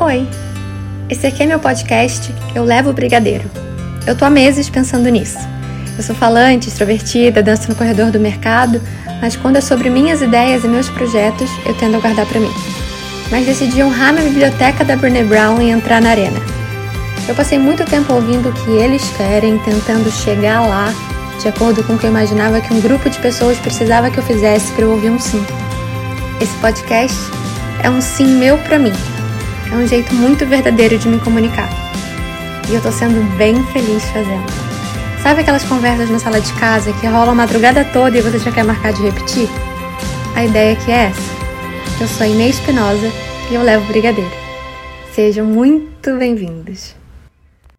Oi, esse aqui é meu podcast Eu Levo o Brigadeiro. Eu tô há meses pensando nisso. Eu sou falante, extrovertida, danço no corredor do mercado, mas quando é sobre minhas ideias e meus projetos, eu tendo a guardar para mim. Mas decidi honrar na biblioteca da Brené Brown e entrar na arena. Eu passei muito tempo ouvindo o que eles querem, tentando chegar lá, de acordo com o que eu imaginava que um grupo de pessoas precisava que eu fizesse para eu ouvir um sim. Esse podcast é um sim meu para mim. É um jeito muito verdadeiro de me comunicar. E eu tô sendo bem feliz fazendo. Sabe aquelas conversas na sala de casa que rolam a madrugada toda e você já quer marcar de repetir? A ideia aqui é essa. Eu sou Inês Espinosa e eu levo brigadeiro. Sejam muito bem-vindos.